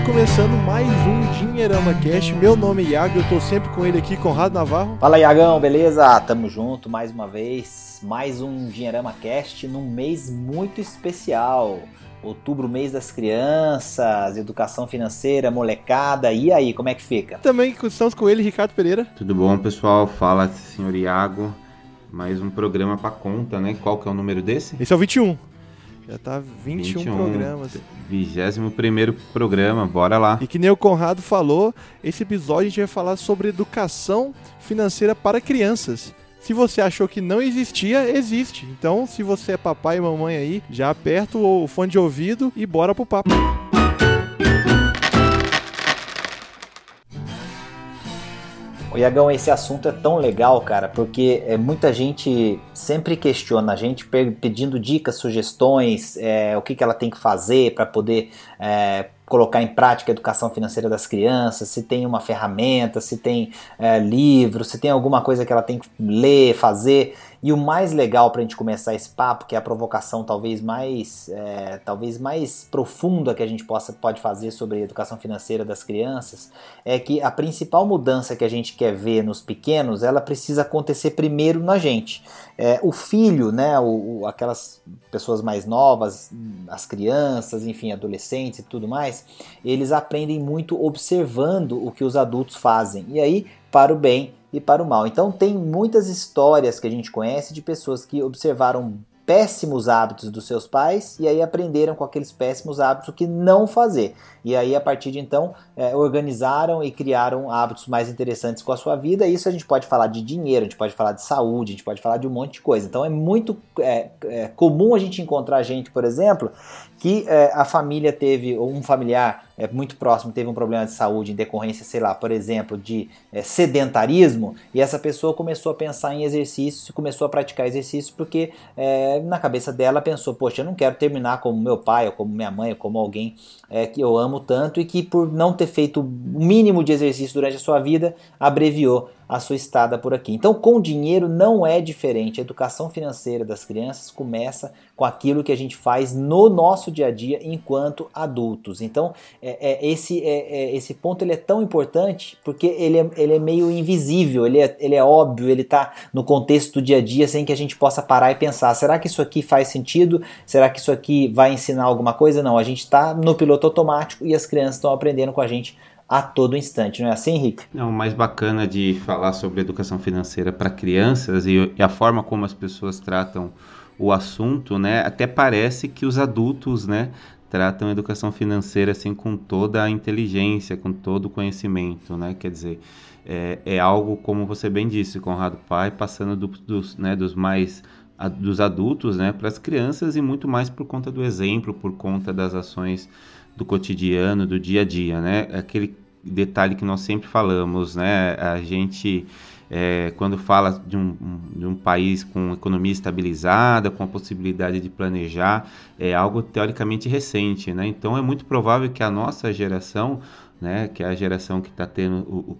Está começando mais um Dinheirama Cast. Meu nome é Iago, eu estou sempre com ele aqui, Conrado Navarro. Fala Iagão, beleza? Tamo junto mais uma vez. Mais um Dinheirama Cast num mês muito especial. Outubro, mês das crianças, educação financeira, molecada. E aí, como é que fica? Também estamos com ele, Ricardo Pereira. Tudo bom, pessoal? Fala, senhor Iago. Mais um programa para conta, né? Qual que é o número desse? Esse é o 21. Já tá 21, 21 programas. 21 programa, bora lá. E que nem o Conrado falou, esse episódio a gente vai falar sobre educação financeira para crianças. Se você achou que não existia, existe. Então, se você é papai e mamãe aí, já aperta o fone de ouvido e bora pro papo. O Iagão, esse assunto é tão legal, cara, porque é, muita gente sempre questiona a gente pedindo dicas, sugestões, é, o que, que ela tem que fazer para poder é, colocar em prática a educação financeira das crianças, se tem uma ferramenta, se tem é, livro, se tem alguma coisa que ela tem que ler, fazer. E o mais legal para a gente começar esse papo, que é a provocação talvez mais, é, talvez mais profunda que a gente possa, pode fazer sobre a educação financeira das crianças, é que a principal mudança que a gente quer ver nos pequenos, ela precisa acontecer primeiro na gente. É, o filho, né, o, o, aquelas pessoas mais novas, as crianças, enfim, adolescentes e tudo mais, eles aprendem muito observando o que os adultos fazem. E aí, para o bem e para o mal. Então tem muitas histórias que a gente conhece de pessoas que observaram péssimos hábitos dos seus pais e aí aprenderam com aqueles péssimos hábitos o que não fazer. E aí, a partir de então, é, organizaram e criaram hábitos mais interessantes com a sua vida. Isso a gente pode falar de dinheiro, a gente pode falar de saúde, a gente pode falar de um monte de coisa. Então é muito é, é comum a gente encontrar gente, por exemplo, que é, a família teve, ou um familiar é, muito próximo teve um problema de saúde em decorrência, sei lá, por exemplo, de é, sedentarismo, e essa pessoa começou a pensar em exercício, começou a praticar exercício porque é, na cabeça dela pensou, poxa, eu não quero terminar como meu pai, ou como minha mãe, ou como alguém é, que eu amo amo tanto e que por não ter feito o mínimo de exercício durante a sua vida, abreviou a sua estada por aqui. Então, com dinheiro não é diferente. A educação financeira das crianças começa com aquilo que a gente faz no nosso dia a dia enquanto adultos. Então, é, é, esse, é, é esse ponto ele é tão importante porque ele é, ele é meio invisível, ele é, ele é óbvio, ele está no contexto do dia a dia sem que a gente possa parar e pensar: será que isso aqui faz sentido? Será que isso aqui vai ensinar alguma coisa? Não, a gente está no piloto automático e as crianças estão aprendendo com a gente a todo instante, não é assim, Henrique? Não, o mais bacana de falar sobre educação financeira para crianças e, e, a forma como as pessoas tratam o assunto, né? Até parece que os adultos, né, tratam a educação financeira assim com toda a inteligência, com todo o conhecimento, né? Quer dizer, é, é algo como você bem disse, Conrado Pai, passando do, dos, né, dos mais dos adultos, né, para as crianças e muito mais por conta do exemplo, por conta das ações do cotidiano, do dia a dia, né? Aquele detalhe que nós sempre falamos, né? A gente é, quando fala de um, de um país com economia estabilizada, com a possibilidade de planejar, é algo teoricamente recente, né? Então é muito provável que a nossa geração né, que é a geração que está tendo,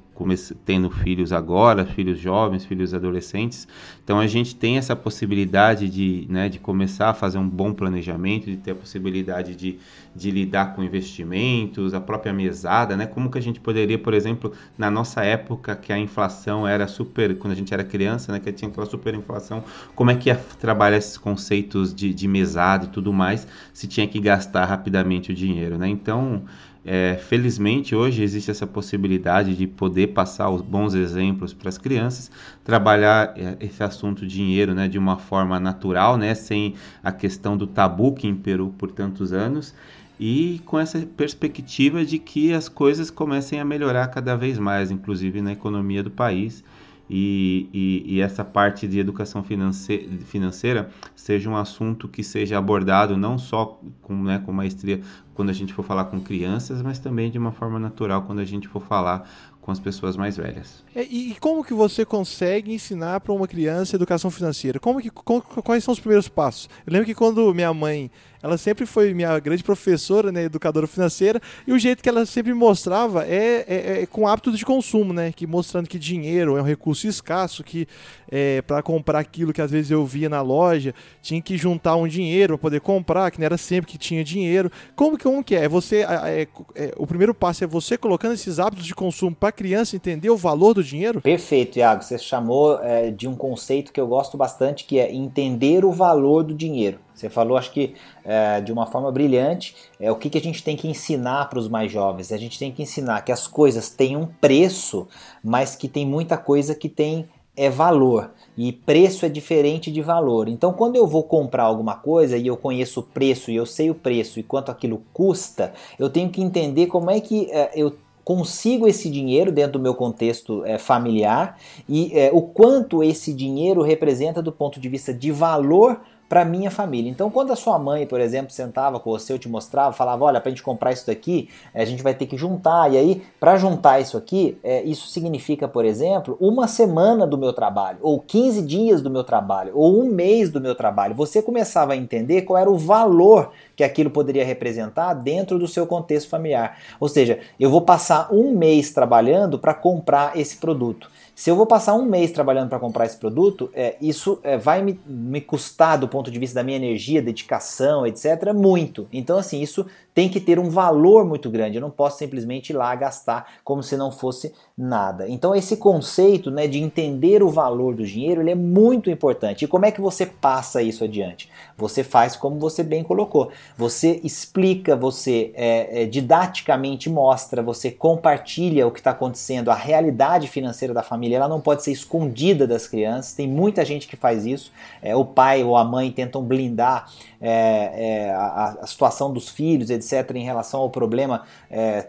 tendo filhos agora, filhos jovens, filhos adolescentes. Então a gente tem essa possibilidade de, né, de começar a fazer um bom planejamento, de ter a possibilidade de, de lidar com investimentos, a própria mesada, né? Como que a gente poderia, por exemplo, na nossa época que a inflação era super, quando a gente era criança, né, que tinha aquela super inflação, como é que ia trabalhar esses conceitos de, de mesada e tudo mais, se tinha que gastar rapidamente o dinheiro, né? Então é, felizmente hoje existe essa possibilidade de poder passar os bons exemplos para as crianças, trabalhar é, esse assunto dinheiro né, de uma forma natural, né, sem a questão do tabu que imperou por tantos anos e com essa perspectiva de que as coisas comecem a melhorar cada vez mais, inclusive na economia do país e, e, e, essa parte de educação finance, financeira seja um assunto que seja abordado não só com, né, com maestria quando a gente for falar com crianças, mas também de uma forma natural quando a gente for falar com as pessoas mais velhas. É, e como que você consegue ensinar para uma criança educação financeira? Como que, como, quais são os primeiros passos? Eu lembro que quando minha mãe ela sempre foi minha grande professora, né, educadora financeira, e o jeito que ela sempre mostrava é, é, é com hábitos de consumo, né, que mostrando que dinheiro é um recurso escasso, que é, para comprar aquilo que às vezes eu via na loja tinha que juntar um dinheiro para poder comprar, que não era sempre que tinha dinheiro. Como que como que é? Você, é, é, o primeiro passo é você colocando esses hábitos de consumo para a criança entender o valor do dinheiro? Perfeito, Iago. Você chamou é, de um conceito que eu gosto bastante, que é entender o valor do dinheiro. Você falou, acho que é, de uma forma brilhante, é o que, que a gente tem que ensinar para os mais jovens. A gente tem que ensinar que as coisas têm um preço, mas que tem muita coisa que tem é valor e preço é diferente de valor. Então, quando eu vou comprar alguma coisa e eu conheço o preço e eu sei o preço e quanto aquilo custa, eu tenho que entender como é que é, eu consigo esse dinheiro dentro do meu contexto é, familiar e é, o quanto esse dinheiro representa do ponto de vista de valor para minha família. Então, quando a sua mãe, por exemplo, sentava com você, eu te mostrava, falava, olha, para a gente comprar isso daqui, a gente vai ter que juntar. E aí, para juntar isso aqui, é, isso significa, por exemplo, uma semana do meu trabalho, ou 15 dias do meu trabalho, ou um mês do meu trabalho. Você começava a entender qual era o valor que aquilo poderia representar dentro do seu contexto familiar. Ou seja, eu vou passar um mês trabalhando para comprar esse produto. Se eu vou passar um mês trabalhando para comprar esse produto, é, isso é, vai me, me custar do ponto de vista da minha energia, dedicação, etc., muito. Então, assim, isso tem que ter um valor muito grande. Eu não posso simplesmente ir lá gastar como se não fosse nada. Então esse conceito né, de entender o valor do dinheiro ele é muito importante. E como é que você passa isso adiante? Você faz como você bem colocou. Você explica, você é, é, didaticamente mostra, você compartilha o que está acontecendo, a realidade financeira da família. Ela não pode ser escondida das crianças. Tem muita gente que faz isso. É, o pai ou a mãe tentam blindar é, é, a, a, situação dos filhos, etc., em relação ao problema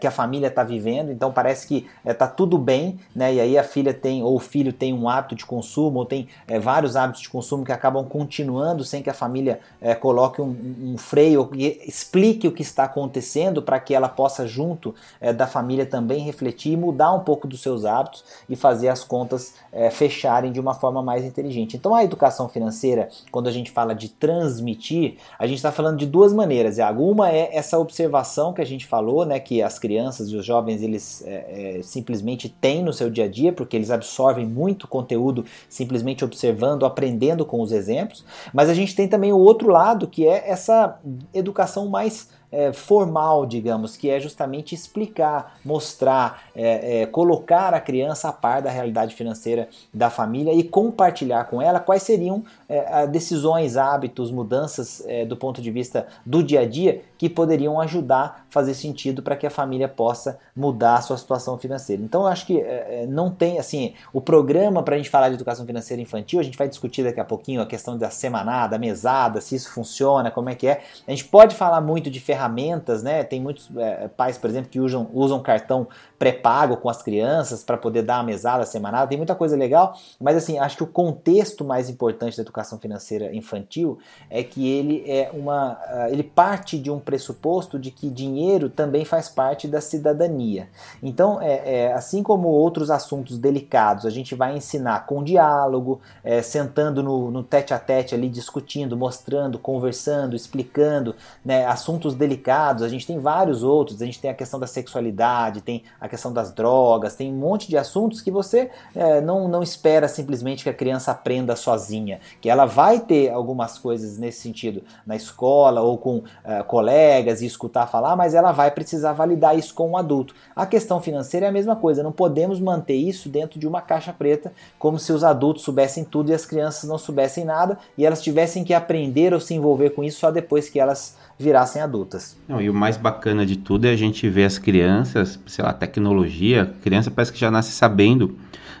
que a família está vivendo. Então parece que está tudo bem, né? E aí a filha tem, ou o filho tem um hábito de consumo, ou tem vários hábitos de consumo que acabam continuando sem que a família coloque um, um freio, explique o que está acontecendo para que ela possa, junto da família, também refletir e mudar um pouco dos seus hábitos e fazer as contas fecharem de uma forma mais inteligente. Então a educação financeira, quando a gente fala de transmitir, a gente está falando de duas maneiras, Iago. Uma é essa observação que a gente falou, né, que as crianças e os jovens eles é, é, simplesmente têm no seu dia a dia, porque eles absorvem muito conteúdo simplesmente observando, aprendendo com os exemplos. Mas a gente tem também o outro lado, que é essa educação mais é, formal, digamos, que é justamente explicar, mostrar, é, é, colocar a criança a par da realidade financeira da família e compartilhar com ela quais seriam é, decisões, hábitos, mudanças é, do ponto de vista do dia a dia que poderiam ajudar, fazer sentido para que a família possa mudar a sua situação financeira. Então, eu acho que é, não tem, assim, o programa para a gente falar de educação financeira infantil, a gente vai discutir daqui a pouquinho a questão da semanada, mesada, se isso funciona, como é que é. A gente pode falar muito de ferramentas né? Tem muitos é, pais, por exemplo, que usam, usam cartão pré-pago com as crianças para poder dar a mesada semanal. Tem muita coisa legal, mas assim, acho que o contexto mais importante da educação financeira infantil é que ele é uma, ah, ele parte de um pressuposto de que dinheiro também faz parte da cidadania. Então, é, é assim como outros assuntos delicados, a gente vai ensinar com diálogo, é, sentando no, no tete a tete ali, discutindo, mostrando, conversando, explicando, né, assuntos delicados delicados, a gente tem vários outros, a gente tem a questão da sexualidade, tem a questão das drogas, tem um monte de assuntos que você é, não, não espera simplesmente que a criança aprenda sozinha, que ela vai ter algumas coisas nesse sentido na escola ou com é, colegas e escutar falar, mas ela vai precisar validar isso com um adulto. A questão financeira é a mesma coisa, não podemos manter isso dentro de uma caixa preta, como se os adultos soubessem tudo e as crianças não soubessem nada e elas tivessem que aprender ou se envolver com isso só depois que elas virassem adultas. Não, e o mais bacana de tudo é a gente ver as crianças, sei lá, tecnologia, criança parece que já nasce sabendo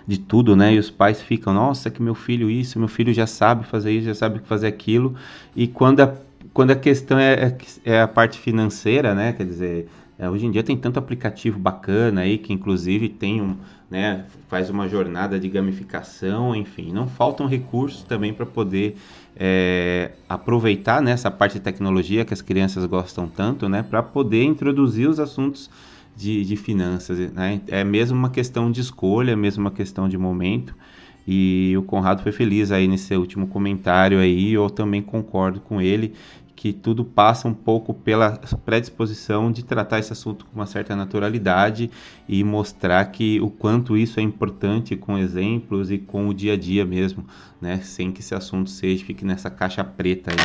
de tudo, né? E os pais ficam, nossa, que meu filho isso, meu filho já sabe fazer isso, já sabe fazer aquilo. E quando a, quando a questão é, é, é a parte financeira, né? Quer dizer, é, hoje em dia tem tanto aplicativo bacana aí que inclusive tem um, né, faz uma jornada de gamificação, enfim, não faltam recursos também para poder é, aproveitar né, parte de tecnologia que as crianças gostam tanto, né, para poder introduzir os assuntos de, de finanças. Né? É mesmo uma questão de escolha, é mesmo uma questão de momento. E o Conrado foi feliz aí nesse último comentário aí, eu também concordo com ele que tudo passa um pouco pela predisposição de tratar esse assunto com uma certa naturalidade e mostrar que o quanto isso é importante com exemplos e com o dia a dia mesmo, né, sem que esse assunto seja fique nessa caixa preta aí.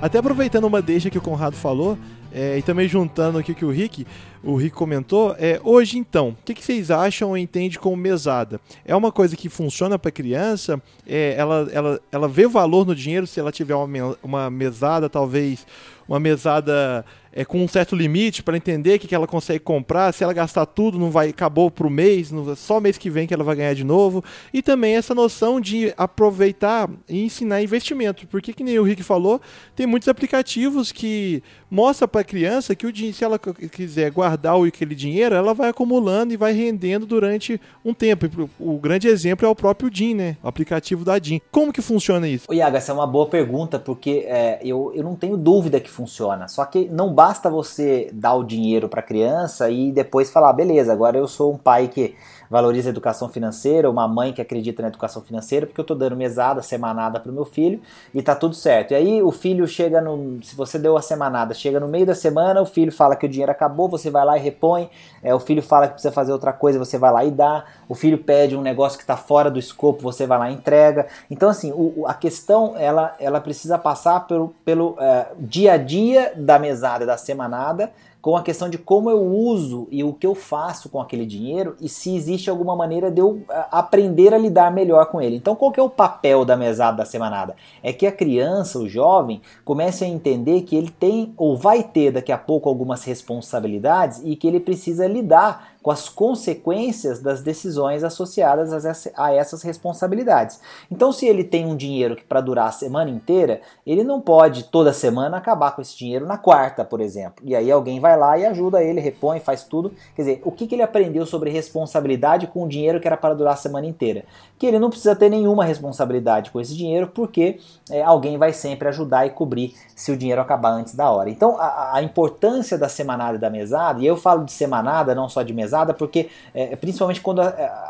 Até aproveitando uma deixa que o Conrado falou, é, e também juntando aqui o que o Rick, o Rick comentou, é, hoje então, o que, que vocês acham ou entendem como mesada? É uma coisa que funciona para criança? É, ela, ela, ela vê valor no dinheiro se ela tiver uma, uma mesada, talvez uma mesada é, com um certo limite para entender o que, que ela consegue comprar. Se ela gastar tudo, não vai acabou para o mês, não, só mês que vem que ela vai ganhar de novo. E também essa noção de aproveitar e ensinar investimento, porque que nem o Rick falou, tem muitos aplicativos que mostra para a criança que o se ela quiser guardar aquele dinheiro, ela vai acumulando e vai rendendo durante um tempo. O grande exemplo é o próprio DIN, né? O aplicativo da DIN. Como que funciona isso? Iago, essa é uma boa pergunta, porque é, eu, eu não tenho dúvida que funciona. Só que não basta você dar o dinheiro para a criança e depois falar, beleza, agora eu sou um pai que valoriza a educação financeira, uma mãe que acredita na educação financeira, porque eu estou dando mesada, semanada para o meu filho e tá tudo certo. E aí o filho chega no. Se você deu a semanada, chega no meio da semana, o filho fala que o dinheiro acabou, você vai lá e repõe. É, o filho fala que precisa fazer outra coisa, você vai lá e dá. O filho pede um negócio que está fora do escopo, você vai lá e entrega. Então, assim, o, a questão ela, ela precisa passar pelo, pelo é, dia a dia da mesada, da semanada com a questão de como eu uso e o que eu faço com aquele dinheiro e se existe alguma maneira de eu aprender a lidar melhor com ele. Então, qual que é o papel da mesada da semanada? É que a criança, o jovem, comece a entender que ele tem ou vai ter daqui a pouco algumas responsabilidades e que ele precisa lidar com as consequências das decisões associadas a essas responsabilidades. Então, se ele tem um dinheiro que para durar a semana inteira, ele não pode toda semana acabar com esse dinheiro na quarta, por exemplo. E aí alguém vai lá e ajuda ele, repõe, faz tudo. Quer dizer, o que, que ele aprendeu sobre responsabilidade com o dinheiro que era para durar a semana inteira? Que ele não precisa ter nenhuma responsabilidade com esse dinheiro, porque é, alguém vai sempre ajudar e cobrir se o dinheiro acabar antes da hora. Então, a, a importância da semanada e da mesada, e eu falo de semanada, não só de mesada, porque é, principalmente quando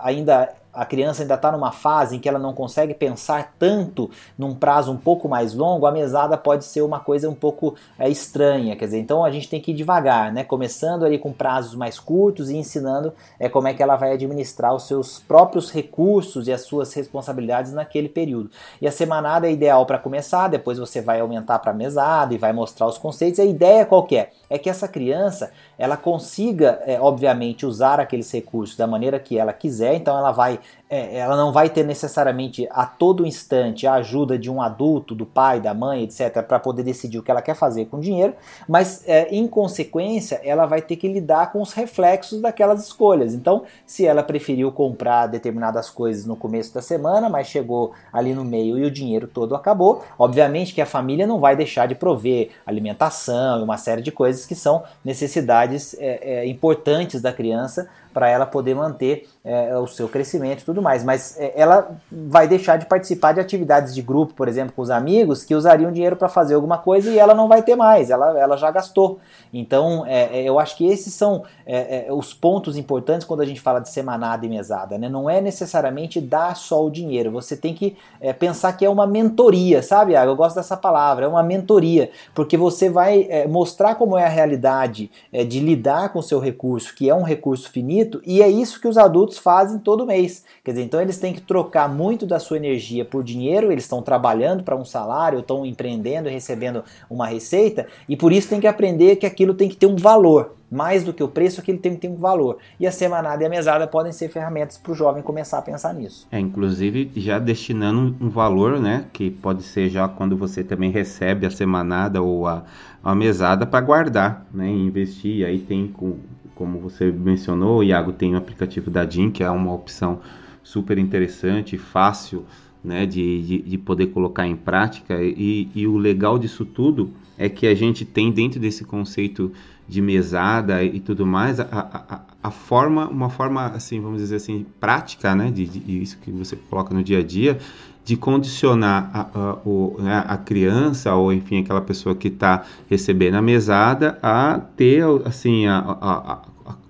ainda a criança ainda está numa fase em que ela não consegue pensar tanto num prazo um pouco mais longo, a mesada pode ser uma coisa um pouco é, estranha. Quer dizer, então a gente tem que ir devagar, né? Começando ali com prazos mais curtos e ensinando é, como é que ela vai administrar os seus próprios recursos e as suas responsabilidades naquele período. E a semanada é ideal para começar, depois você vai aumentar para a mesada e vai mostrar os conceitos. A ideia qual é? É que essa criança ela consiga, é, obviamente, usar aqueles recursos da maneira que ela quiser, então ela vai é, ela não vai ter necessariamente a todo instante a ajuda de um adulto, do pai, da mãe, etc., para poder decidir o que ela quer fazer com o dinheiro, mas é, em consequência ela vai ter que lidar com os reflexos daquelas escolhas. Então, se ela preferiu comprar determinadas coisas no começo da semana, mas chegou ali no meio e o dinheiro todo acabou, obviamente que a família não vai deixar de prover alimentação e uma série de coisas que são necessidades é, é importantes da criança para ela poder manter é, o seu crescimento e tudo mais. Mas é, ela vai deixar de participar de atividades de grupo, por exemplo, com os amigos, que usariam dinheiro para fazer alguma coisa e ela não vai ter mais, ela, ela já gastou. Então, é, é eu acho que esses são é, é, os pontos importantes quando a gente fala de semanada e mesada. Né? Não é necessariamente dar só o dinheiro, você tem que pensar que é uma mentoria, sabe? Eu gosto dessa palavra, é uma mentoria, porque você vai mostrar como é a realidade de lidar com o seu recurso, que é um recurso finito e é isso que os adultos fazem todo mês. Quer dizer, então eles têm que trocar muito da sua energia por dinheiro, eles estão trabalhando para um salário, estão empreendendo recebendo uma receita, e por isso tem que aprender que aquilo tem que ter um valor. Mais do que o preço, aquilo tem que ter um valor. E a semanada e a mesada podem ser ferramentas para o jovem começar a pensar nisso. É, inclusive já destinando um valor, né? Que pode ser já quando você também recebe a semanada ou a, a mesada para guardar, né? Investir. Aí tem com como você mencionou, Iago, tem o aplicativo da DIN, que é uma opção super interessante, fácil né, de, de, de, poder colocar em prática. E, e, o legal disso tudo é que a gente tem dentro desse conceito de mesada e tudo mais, a, a, a forma, uma forma, assim, vamos dizer assim, prática, né, de, de, isso que você coloca no dia a dia, de condicionar a, a, né, a criança ou enfim aquela pessoa que está recebendo a mesada a ter assim a, a,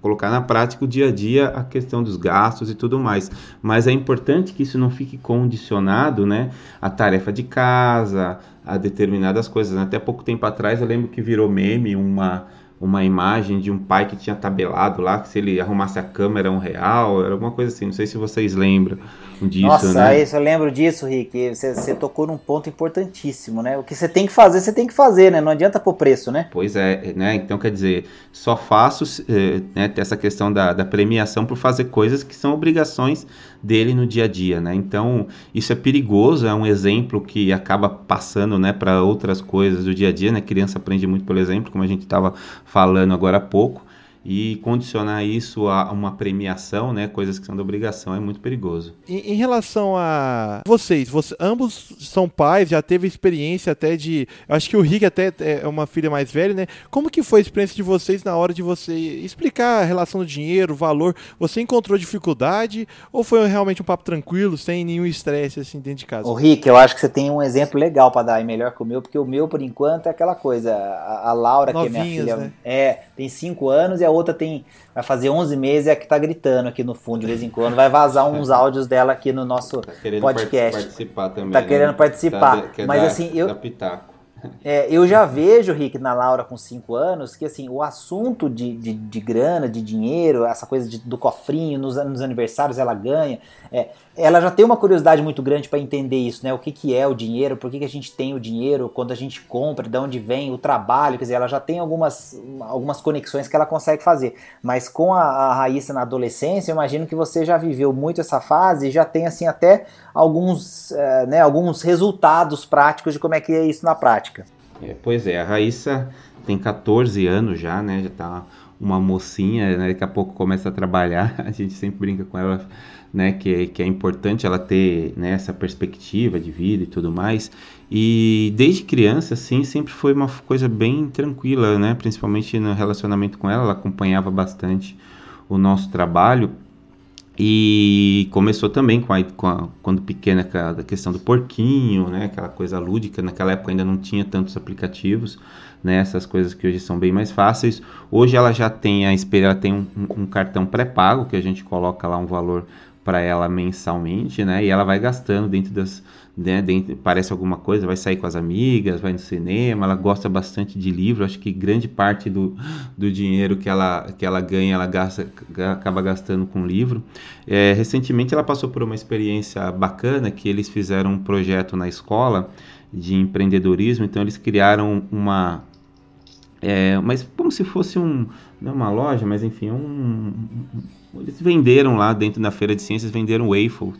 colocar na prática o dia a dia a questão dos gastos e tudo mais. Mas é importante que isso não fique condicionado né à tarefa de casa a determinadas coisas. Até pouco tempo atrás eu lembro que virou meme uma uma imagem de um pai que tinha tabelado lá, que se ele arrumasse a câmera um real, era alguma coisa assim, não sei se vocês lembram disso, Nossa, né? isso, eu lembro disso, Rick, você, você tocou num ponto importantíssimo, né? O que você tem que fazer, você tem que fazer, né? Não adianta pôr preço, né? Pois é, né? Então quer dizer, só faço eh, né, essa questão da, da premiação por fazer coisas que são obrigações dele no dia a dia, né? Então isso é perigoso, é um exemplo que acaba passando, né, para outras coisas do dia a dia, né? A criança aprende muito pelo exemplo, como a gente estava falando agora há pouco e condicionar isso a uma premiação, né, coisas que são da obrigação, é muito perigoso. Em, em relação a vocês, você, ambos são pais, já teve experiência até de, acho que o Rick até é uma filha mais velha, né? Como que foi a experiência de vocês na hora de você explicar a relação do dinheiro, o valor? Você encontrou dificuldade ou foi realmente um papo tranquilo, sem nenhum estresse assim dentro de casa? O Rick, eu acho que você tem um exemplo legal para dar, e melhor que o meu, porque o meu por enquanto é aquela coisa, a, a Laura Novinhas, que é minha filha, né? é, tem cinco anos e a outra tem vai fazer 11 meses e é que tá gritando aqui no fundo de vez em quando. Vai vazar uns áudios dela aqui no nosso tá podcast. participar também. Tá né? querendo participar. Tá, Mas dar, assim, eu. É, eu já vejo, Rick, na Laura com 5 anos, que assim, o assunto de, de, de grana, de dinheiro, essa coisa de, do cofrinho, nos, nos aniversários ela ganha, é, ela já tem uma curiosidade muito grande para entender isso, né? O que, que é o dinheiro, por que, que a gente tem o dinheiro, quando a gente compra, de onde vem o trabalho, quer dizer, ela já tem algumas, algumas conexões que ela consegue fazer. Mas com a, a Raíssa na adolescência, eu imagino que você já viveu muito essa fase e já tem assim até alguns, é, né, alguns resultados práticos de como é que é isso na prática. É, pois é, a Raíssa tem 14 anos já, né? Já tá uma mocinha, né? Daqui a pouco começa a trabalhar. A gente sempre brinca com ela né, que, que é importante ela ter né, essa perspectiva de vida e tudo mais. E desde criança, assim, sempre foi uma coisa bem tranquila, né, principalmente no relacionamento com ela, ela acompanhava bastante o nosso trabalho. E começou também com a, com a, quando pequena a questão do porquinho, né, aquela coisa lúdica. Naquela época ainda não tinha tantos aplicativos, né, essas coisas que hoje são bem mais fáceis. Hoje ela já tem a ela tem um, um cartão pré-pago que a gente coloca lá um valor para ela mensalmente, né? E ela vai gastando dentro das, né, dentro, parece alguma coisa, vai sair com as amigas, vai no cinema, ela gosta bastante de livro, acho que grande parte do, do dinheiro que ela, que ela ganha, ela gasta, acaba gastando com livro. É, recentemente ela passou por uma experiência bacana, que eles fizeram um projeto na escola de empreendedorismo, então eles criaram uma, é, mas como se fosse um, não é uma loja, mas enfim, um, eles venderam lá dentro da feira de ciências, venderam waffles.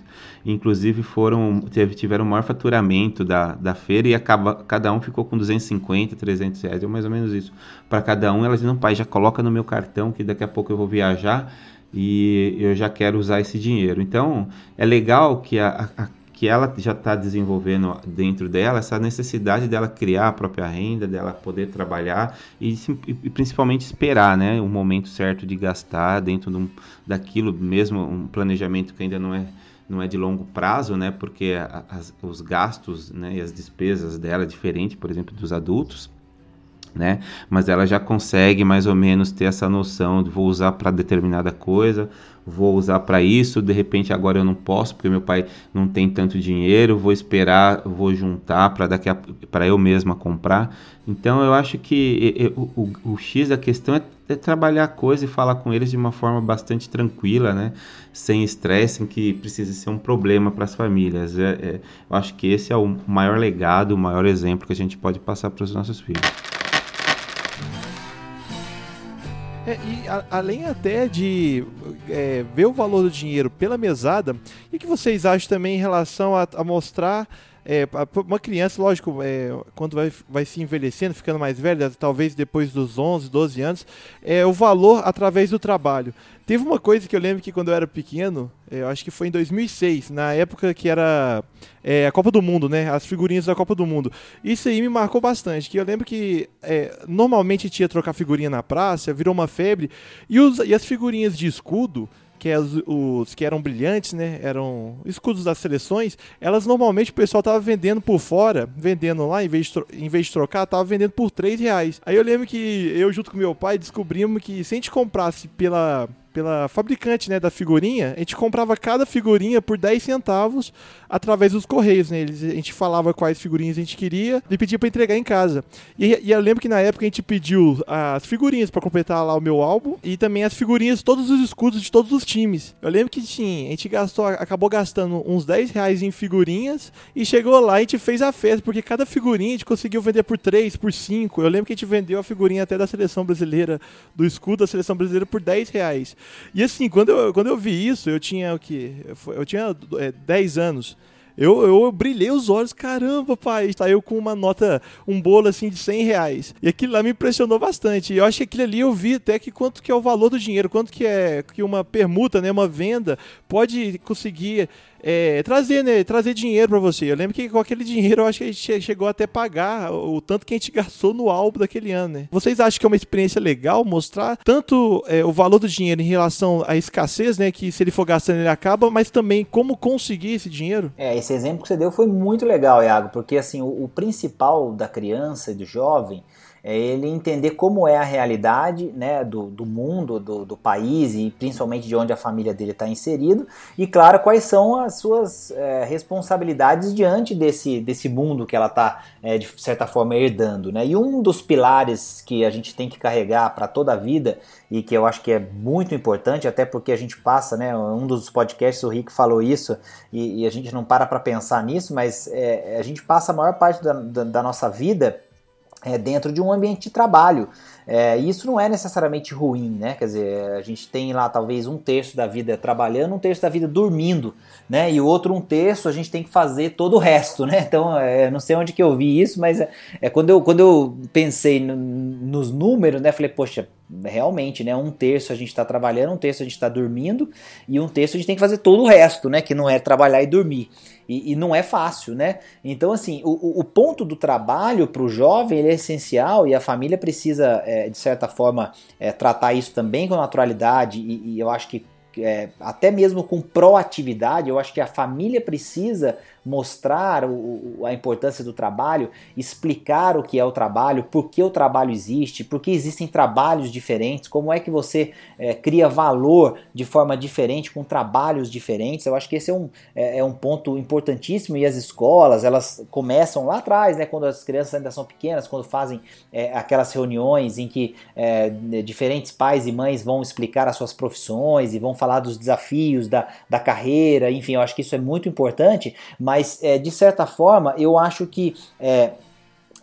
Inclusive foram, tiveram o maior faturamento da, da feira e acaba, cada um ficou com 250, 300 reais, é mais ou menos isso. Para cada um, elas não, pai, já coloca no meu cartão que daqui a pouco eu vou viajar e eu já quero usar esse dinheiro. Então, é legal que a, a que ela já está desenvolvendo dentro dela essa necessidade dela criar a própria renda, dela poder trabalhar e, e principalmente esperar né, o momento certo de gastar dentro de um, daquilo mesmo, um planejamento que ainda não é não é de longo prazo, né? Porque as, os gastos né, e as despesas dela é diferente, por exemplo, dos adultos né? Mas ela já consegue mais ou menos ter essa noção de vou usar para determinada coisa, vou usar para isso, de repente agora eu não posso porque meu pai não tem tanto dinheiro, vou esperar, vou juntar para daqui para eu mesma comprar. Então eu acho que o, o, X da questão é, é, trabalhar a coisa e falar com eles de uma forma bastante tranquila, né? Sem estresse, sem que precise ser um problema para as famílias. É, é, eu acho que esse é o maior legado, o maior exemplo que a gente pode passar para os nossos filhos. É, e a, além até de é, ver o valor do dinheiro pela mesada, o que vocês acham também em relação a, a mostrar é, uma criança, lógico, é, quando vai, vai se envelhecendo, ficando mais velha, talvez depois dos 11, 12 anos, é o valor através do trabalho. Teve uma coisa que eu lembro que quando eu era pequeno, é, eu acho que foi em 2006, na época que era é, a Copa do Mundo, né? As figurinhas da Copa do Mundo. Isso aí me marcou bastante, que eu lembro que é, normalmente tinha trocar figurinha na praça, virou uma febre, e, os, e as figurinhas de escudo que, os, que eram brilhantes, né? Eram escudos das seleções. Elas normalmente o pessoal tava vendendo por fora, vendendo lá, em vez de, em vez de trocar, tava vendendo por 3 reais. Aí eu lembro que eu, junto com meu pai, descobrimos que se a gente comprasse pela pela fabricante né, da figurinha, a gente comprava cada figurinha por 10 centavos através dos correios. Né? Eles, a gente falava quais figurinhas a gente queria e pedia para entregar em casa. E, e, eu lembro que na época a gente pediu as figurinhas para completar lá o meu álbum e também as figurinhas, todos os escudos de todos os times. Eu lembro que tinha, a gente gastou, acabou gastando uns 10 reais em figurinhas e chegou lá e a gente fez a festa, porque cada figurinha a gente conseguiu vender por 3, por 5. Eu lembro que a gente vendeu a figurinha até da seleção brasileira, do escudo da seleção brasileira por 10 reais. E assim, quando eu, quando eu vi isso, eu tinha o que? Eu tinha é, 10 anos. Eu, eu brilhei os olhos, caramba, pai. Saiu com uma nota, um bolo assim de 100 reais. E aquilo lá me impressionou bastante. E eu acho que aquilo ali eu vi até que quanto que é o valor do dinheiro, quanto que é que uma permuta, né, uma venda, pode conseguir é, trazer, né, trazer dinheiro para você. Eu lembro que com aquele dinheiro eu acho que a gente chegou até pagar o tanto que a gente gastou no álbum daquele ano, né? Vocês acham que é uma experiência legal mostrar tanto é, o valor do dinheiro em relação à escassez, né, que se ele for gastando ele acaba, mas também como conseguir esse dinheiro? É, esse exemplo que você deu foi muito legal, Iago, porque assim, o, o principal da criança e do jovem é ele entender como é a realidade né, do, do mundo, do, do país e principalmente de onde a família dele está inserido, e claro, quais são as suas é, responsabilidades diante desse, desse mundo que ela está, é, de certa forma, herdando. Né? E um dos pilares que a gente tem que carregar para toda a vida e que eu acho que é muito importante, até porque a gente passa, né, um dos podcasts o Rick falou isso e, e a gente não para para pensar nisso, mas é, a gente passa a maior parte da, da, da nossa vida é, dentro de um ambiente de trabalho. É, isso não é necessariamente ruim, né? Quer dizer, a gente tem lá talvez um terço da vida trabalhando, um terço da vida dormindo, né? E o outro um terço a gente tem que fazer todo o resto, né? Então, é, não sei onde que eu vi isso, mas é, é quando, eu, quando eu pensei no, nos números, né? Falei, poxa, realmente, né? Um terço a gente está trabalhando, um terço a gente está dormindo e um terço a gente tem que fazer todo o resto, né? Que não é trabalhar e dormir. E, e não é fácil, né? Então, assim, o, o ponto do trabalho para o jovem ele é essencial e a família precisa, é, de certa forma, é, tratar isso também com naturalidade e, e eu acho que é, até mesmo com proatividade, eu acho que a família precisa mostrar o, a importância do trabalho, explicar o que é o trabalho, por que o trabalho existe, por que existem trabalhos diferentes, como é que você é, cria valor de forma diferente com trabalhos diferentes. Eu acho que esse é um, é, é, um ponto importantíssimo e as escolas elas começam lá atrás, né, quando as crianças ainda são pequenas, quando fazem é, aquelas reuniões em que é, diferentes pais e mães vão explicar as suas profissões e vão falar dos desafios da, da carreira, enfim, eu acho que isso é muito importante, mas mas é, de certa forma eu acho que é,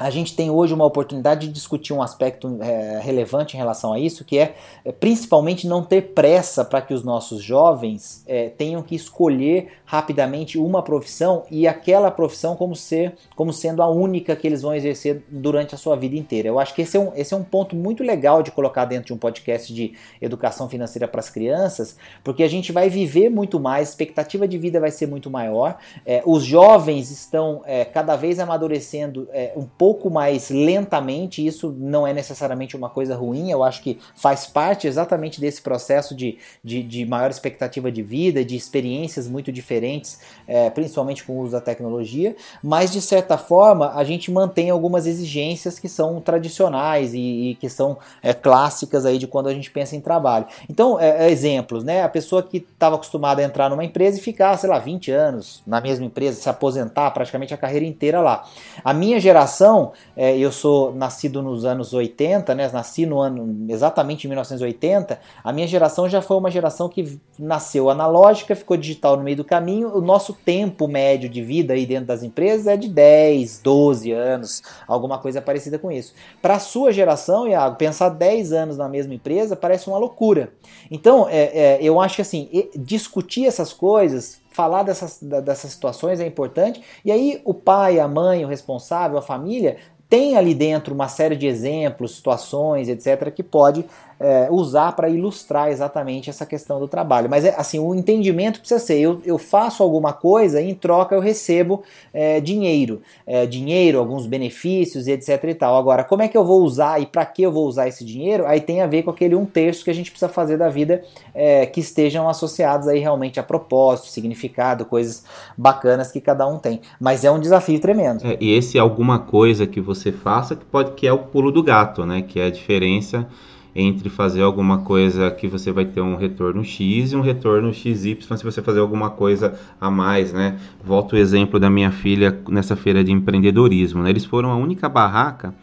a gente tem hoje uma oportunidade de discutir um aspecto é, relevante em relação a isso, que é, é principalmente não ter pressa para que os nossos jovens é, tenham que escolher rapidamente uma profissão e aquela profissão como ser como sendo a única que eles vão exercer durante a sua vida inteira. Eu acho que esse é um, esse é um ponto muito legal de colocar dentro de um podcast de educação financeira para as crianças, porque a gente vai viver muito mais, a expectativa de vida vai ser muito maior, é, os jovens estão é, cada vez amadurecendo é, um pouco pouco mais lentamente, isso não é necessariamente uma coisa ruim, eu acho que faz parte exatamente desse processo de, de, de maior expectativa de vida, de experiências muito diferentes, é, principalmente com o uso da tecnologia, mas de certa forma a gente mantém algumas exigências que são tradicionais e, e que são é, clássicas aí de quando a gente pensa em trabalho. Então, é, é exemplos, né? A pessoa que estava acostumada a entrar numa empresa e ficar, sei lá, 20 anos na mesma empresa, se aposentar praticamente a carreira inteira lá. A minha geração geração, é, eu sou nascido nos anos 80, né? Nasci no ano exatamente em 1980. A minha geração já foi uma geração que nasceu analógica, ficou digital no meio do caminho. O nosso tempo médio de vida aí dentro das empresas é de 10, 12 anos, alguma coisa parecida com isso. Para a sua geração, Iago, pensar 10 anos na mesma empresa parece uma loucura. Então, é, é, eu acho que assim, discutir essas coisas falar dessas, dessas situações é importante. E aí o pai, a mãe, o responsável, a família tem ali dentro uma série de exemplos, situações, etc., que pode é, usar para ilustrar exatamente essa questão do trabalho. Mas é assim, o entendimento precisa ser: eu, eu faço alguma coisa e em troca eu recebo é, dinheiro, é, dinheiro, alguns benefícios e etc e tal. Agora, como é que eu vou usar e para que eu vou usar esse dinheiro? Aí tem a ver com aquele um terço que a gente precisa fazer da vida é, que estejam associados aí realmente a propósito, significado, coisas bacanas que cada um tem. Mas é um desafio tremendo. É, e esse alguma coisa que você faça que pode que é o pulo do gato, né? Que é a diferença entre fazer alguma coisa que você vai ter um retorno X e um retorno XY se você fazer alguma coisa a mais, né? Volto o exemplo da minha filha nessa feira de empreendedorismo, né? Eles foram a única barraca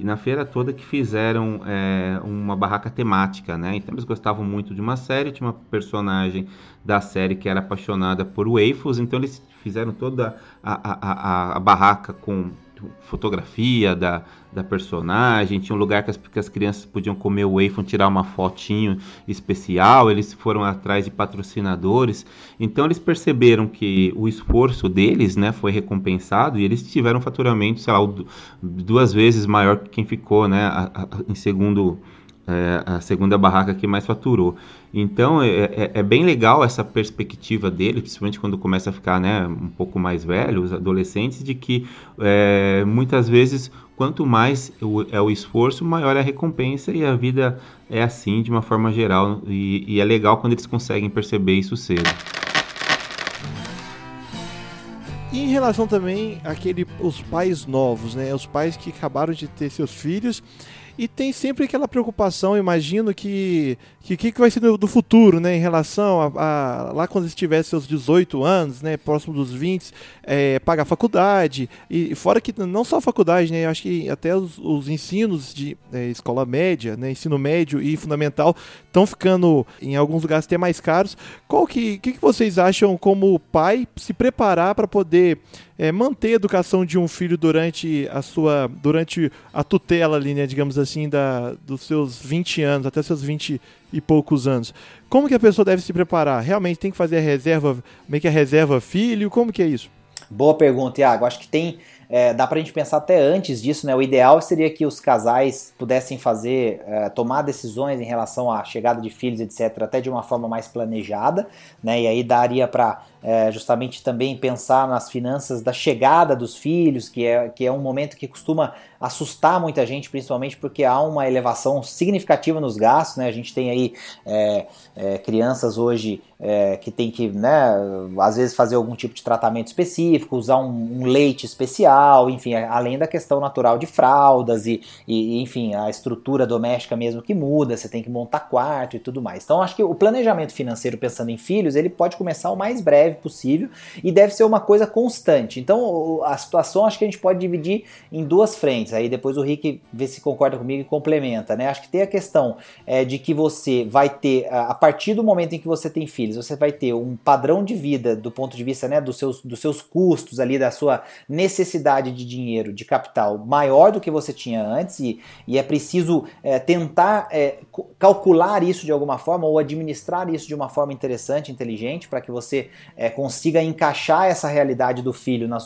que na feira toda que fizeram é, uma barraca temática, né? Então eles gostavam muito de uma série, tinha uma personagem da série que era apaixonada por waffles, então eles fizeram toda a, a, a, a barraca com fotografia da, da personagem, tinha um lugar que as, que as crianças podiam comer o waffle, tirar uma fotinho especial, eles foram atrás de patrocinadores, então eles perceberam que o esforço deles, né, foi recompensado e eles tiveram faturamento, sei lá, duas vezes maior que quem ficou, né, a, a, em segundo é, a segunda barraca que mais faturou. Então é, é, é, bem legal essa perspectiva dele, principalmente quando começa a ficar né, um pouco mais velho, os adolescentes, de que é, muitas vezes quanto mais é o esforço, maior é a recompensa e a vida é assim de uma forma geral e, e é legal quando eles conseguem perceber isso cedo. E em relação também àquele, os pais novos, né? Os pais que acabaram de ter seus filhos e tem sempre aquela preocupação, imagino que que que, que vai ser do, do, futuro, né, em relação a, a lá quando eles tiver seus 18 anos, né, próximo dos 20, é, pagar faculdade e fora que não só a faculdade, né, acho que até os, os ensinos de é, escola média, né, ensino médio e fundamental estão ficando em alguns lugares até mais caros. Qual que que, que vocês acham como pai se preparar para poder é, manter a educação de um filho durante a sua durante a tutela ali, né, digamos assim, da, dos seus 20 anos até seus 20 e poucos anos. Como que a pessoa deve se preparar? Realmente tem que fazer a reserva, meio que a reserva filho? Como que é isso? Boa pergunta, Iago. Acho que tem é, dá a gente pensar até antes disso, né? O ideal seria que os casais pudessem fazer, é, tomar decisões em relação à chegada de filhos, etc., até de uma forma mais planejada, né? E aí daria para é, justamente também pensar nas finanças da chegada dos filhos, que é, que é um momento que costuma assustar muita gente, principalmente porque há uma elevação significativa nos gastos, né? A gente tem aí é, é, crianças hoje é, que tem que, né, às vezes fazer algum tipo de tratamento específico, usar um, um leite especial, enfim, além da questão natural de fraldas e, e, enfim, a estrutura doméstica mesmo que muda, você tem que montar quarto e tudo mais. Então, acho que o planejamento financeiro pensando em filhos, ele pode começar o mais breve possível e deve ser uma coisa constante. Então, a situação acho que a gente pode dividir em duas frentes. Aí depois o Rick vê se concorda comigo e complementa, né? Acho que tem a questão é, de que você vai ter, a partir do momento em que você tem filhos, você vai ter um padrão de vida do ponto de vista né, dos, seus, dos seus custos ali, da sua necessidade de dinheiro, de capital, maior do que você tinha antes, e, e é preciso é, tentar é, calcular isso de alguma forma ou administrar isso de uma forma interessante, inteligente, para que você é, consiga encaixar essa realidade do filho na,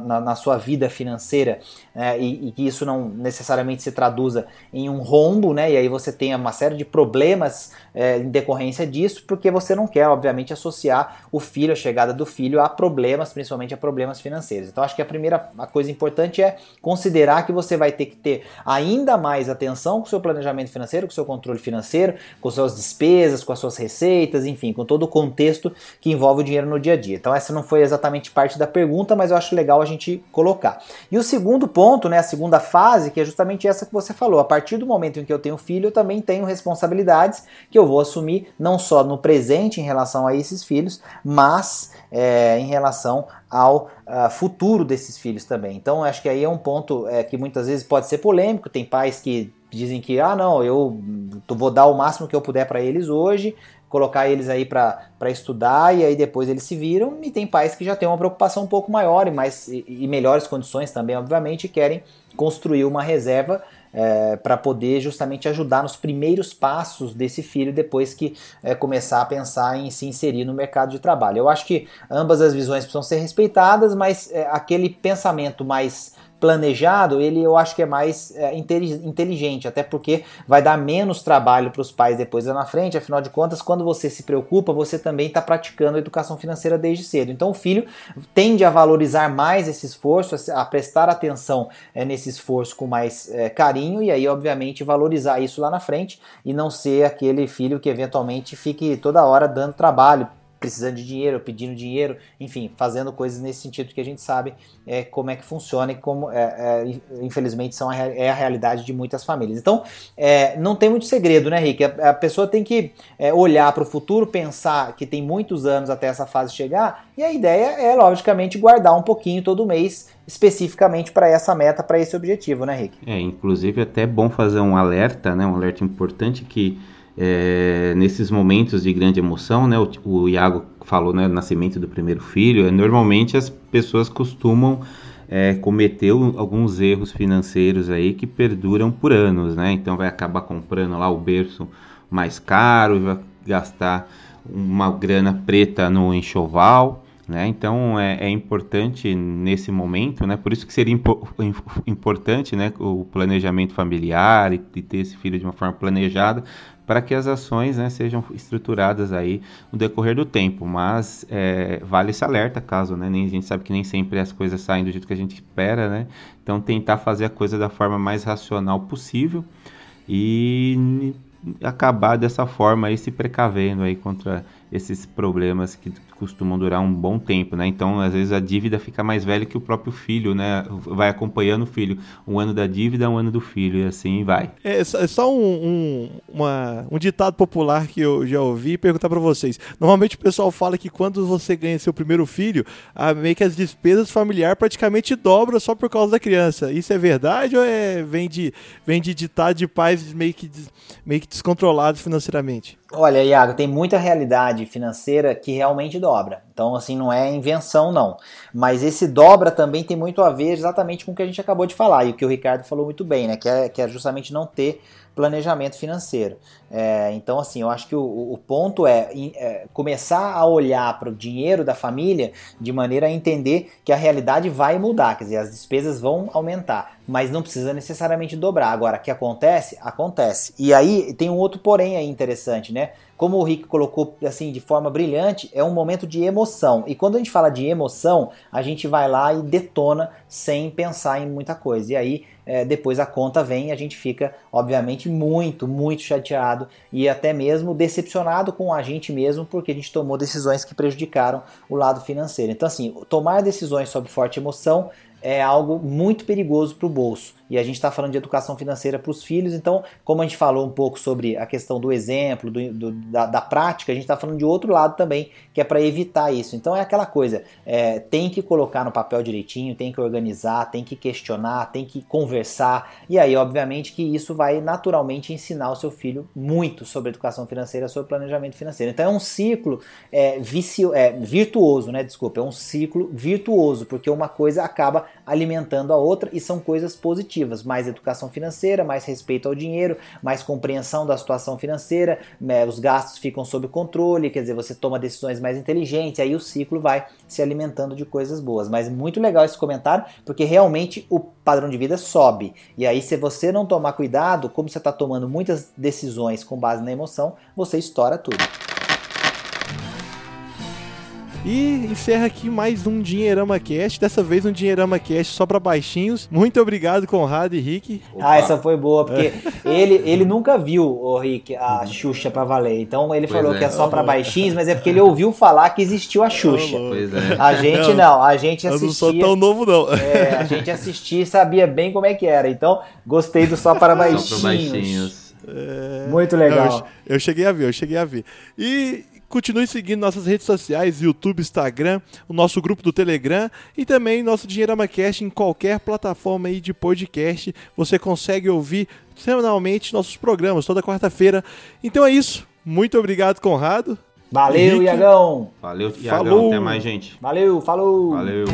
na, na sua vida financeira é, e, e, que isso não necessariamente se traduza em um rombo, né? E aí você tenha uma série de problemas é, em decorrência disso, porque você não quer, obviamente, associar o filho, a chegada do filho, a problemas, principalmente a problemas financeiros. Então acho que a primeira a coisa importante é considerar que você vai ter que ter ainda mais atenção com o seu planejamento financeiro, com o seu controle financeiro, com suas despesas, com as suas receitas, enfim, com todo o contexto que envolve o dinheiro no dia a dia. Então essa não foi exatamente parte da pergunta, mas eu acho legal a gente colocar. E o segundo ponto, né, a segunda fase, que é justamente essa que você falou. A partir do momento em que eu tenho filho, eu também tenho responsabilidades que eu vou assumir não só no presente em relação a esses filhos, mas é, em relação ao uh, futuro desses filhos também. Então acho que aí é um ponto é, que muitas vezes pode ser polêmico. Tem pais que dizem que ah não, eu vou dar o máximo que eu puder para eles hoje, colocar eles aí para estudar e aí depois eles se viram. E tem pais que já têm uma preocupação um pouco maior e, mais, e, e melhores condições também, obviamente, e querem construir uma reserva é, para poder justamente ajudar nos primeiros passos desse filho depois que é, começar a pensar em se inserir no mercado de trabalho. Eu acho que ambas as visões precisam ser respeitadas, mas é, aquele pensamento mais planejado, ele eu acho que é mais é, inteligente, até porque vai dar menos trabalho para os pais depois lá na frente, afinal de contas, quando você se preocupa, você também está praticando a educação financeira desde cedo. Então o filho tende a valorizar mais esse esforço, a prestar atenção é, nesse esforço com mais é, carinho e aí, obviamente, valorizar isso lá na frente e não ser aquele filho que eventualmente fique toda hora dando trabalho precisando de dinheiro, pedindo dinheiro, enfim, fazendo coisas nesse sentido que a gente sabe é, como é que funciona e como, é, é, infelizmente, são a, é a realidade de muitas famílias. Então, é, não tem muito segredo, né, Rick? A, a pessoa tem que é, olhar para o futuro, pensar que tem muitos anos até essa fase chegar, e a ideia é, logicamente, guardar um pouquinho todo mês especificamente para essa meta, para esse objetivo, né, Rick? É, inclusive até é bom fazer um alerta, né, um alerta importante que é, nesses momentos de grande emoção, né, o, o Iago falou, né, nascimento do primeiro filho, é, normalmente as pessoas costumam é, cometer alguns erros financeiros aí que perduram por anos, né, então vai acabar comprando lá o berço mais caro, vai gastar uma grana preta no enxoval, né? Então é, é, importante nesse momento, né? por isso que seria impo importante né? o planejamento familiar e, e, ter esse filho de uma forma planejada para que as ações né, sejam estruturadas aí no decorrer do tempo. Mas é, vale esse alerta caso, né? Nem, a gente sabe que nem sempre as coisas saem do jeito que a gente espera, né? Então tentar fazer a coisa da forma mais racional possível e acabar dessa forma aí se precavendo aí contra esses problemas que costumam durar um bom tempo, né? Então, às vezes a dívida fica mais velha que o próprio filho, né? Vai acompanhando o filho. Um ano da dívida, um ano do filho, e assim vai. É, é só um, um, uma, um ditado popular que eu já ouvi perguntar para vocês. Normalmente o pessoal fala que quando você ganha seu primeiro filho, a, meio que as despesas familiares praticamente dobram só por causa da criança. Isso é verdade ou é, vem, de, vem de ditado de pais meio que, meio que descontrolados financeiramente? Olha, Iago, tem muita realidade financeira que realmente dobra. Então, assim, não é invenção, não. Mas esse dobra também tem muito a ver exatamente com o que a gente acabou de falar e o que o Ricardo falou muito bem, né? Que é, que é justamente não ter planejamento financeiro. É, então, assim, eu acho que o, o ponto é, é, começar a olhar para o dinheiro da família de maneira a entender que a realidade vai mudar, quer dizer, as despesas vão aumentar, mas não precisa necessariamente dobrar. Agora, o que acontece? Acontece. E aí tem um outro porém aí interessante, né? como o Rick colocou assim de forma brilhante, é um momento de emoção. E quando a gente fala de emoção, a gente vai lá e detona sem pensar em muita coisa. E aí é, depois a conta vem e a gente fica, obviamente, muito, muito chateado e até mesmo decepcionado com a gente mesmo, porque a gente tomou decisões que prejudicaram o lado financeiro. Então, assim, tomar decisões sob forte emoção é algo muito perigoso para o bolso. E a gente está falando de educação financeira para os filhos, então, como a gente falou um pouco sobre a questão do exemplo, do, do, da, da, prática, a gente está falando de outro lado também, que é para evitar isso. Então é aquela coisa, é, tem que colocar no papel direitinho, tem que organizar, tem que questionar, tem que conversar, e aí, obviamente, que isso vai naturalmente ensinar o seu filho muito sobre educação financeira, sobre planejamento financeiro. Então é um ciclo é, vicio, é, virtuoso, né? Desculpa, é um ciclo virtuoso, porque uma coisa acaba alimentando a outra e são coisas positivas. Mais educação financeira, mais respeito ao dinheiro, mais compreensão da situação financeira, né, os gastos ficam sob controle, quer dizer, você toma decisões mais inteligentes, aí o ciclo vai se alimentando de coisas boas. Mas muito legal esse comentário, porque realmente o padrão de vida sobe. E aí, se você não tomar cuidado, como você está tomando muitas decisões com base na emoção, você estoura tudo. E encerra aqui mais um Dinheirama Cast. Dessa vez um Dinheirama Cast só para baixinhos. Muito obrigado, Conrado e Rick. Opa. Ah, essa foi boa, porque ele, ele nunca viu, o Rick, a Xuxa pra valer. Então ele pois falou é. que é só para baixinhos, mas é porque ele ouviu falar que existiu a Xuxa. Pois é. A gente não, a gente assistia. Eu não sou tão novo, não. É, a gente assistia e sabia bem como é que era. Então, gostei do só para baixinhos. Só para baixinhos. É... Muito legal. Não, eu, eu cheguei a ver, eu cheguei a ver. E Continue seguindo nossas redes sociais, YouTube, Instagram, o nosso grupo do Telegram e também nosso Dinheirama Cast em qualquer plataforma aí de podcast. Você consegue ouvir semanalmente nossos programas toda quarta-feira. Então é isso. Muito obrigado, Conrado. Valeu, Henrique. Iagão. Valeu, Iagão. Falou. Até mais, gente. Valeu, falou. Valeu.